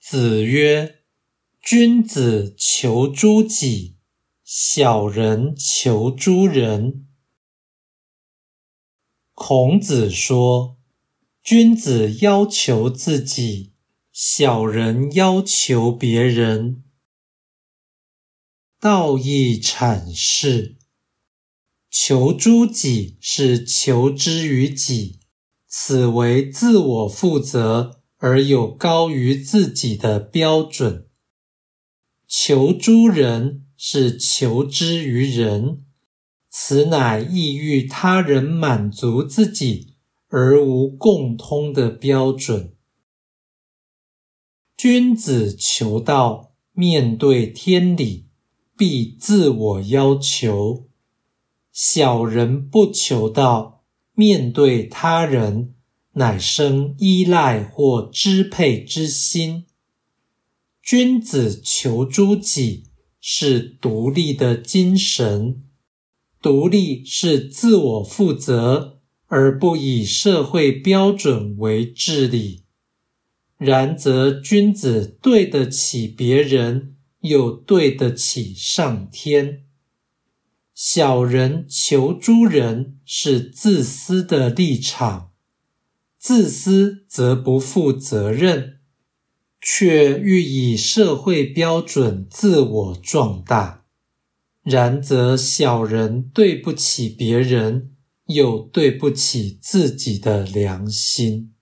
子曰：“君子求诸己，小人求诸人。”孔子说：“君子要求自己，小人要求别人。”道义阐释：求诸己是求之于己，此为自我负责而有高于自己的标准；求诸人是求之于人，此乃意欲他人满足自己而无共通的标准。君子求道，面对天理。必自我要求，小人不求道，面对他人，乃生依赖或支配之心。君子求诸己，是独立的精神，独立是自我负责，而不以社会标准为治理。然则，君子对得起别人。又对得起上天。小人求诸人是自私的立场，自私则不负责任，却欲以社会标准自我壮大。然则小人对不起别人，又对不起自己的良心。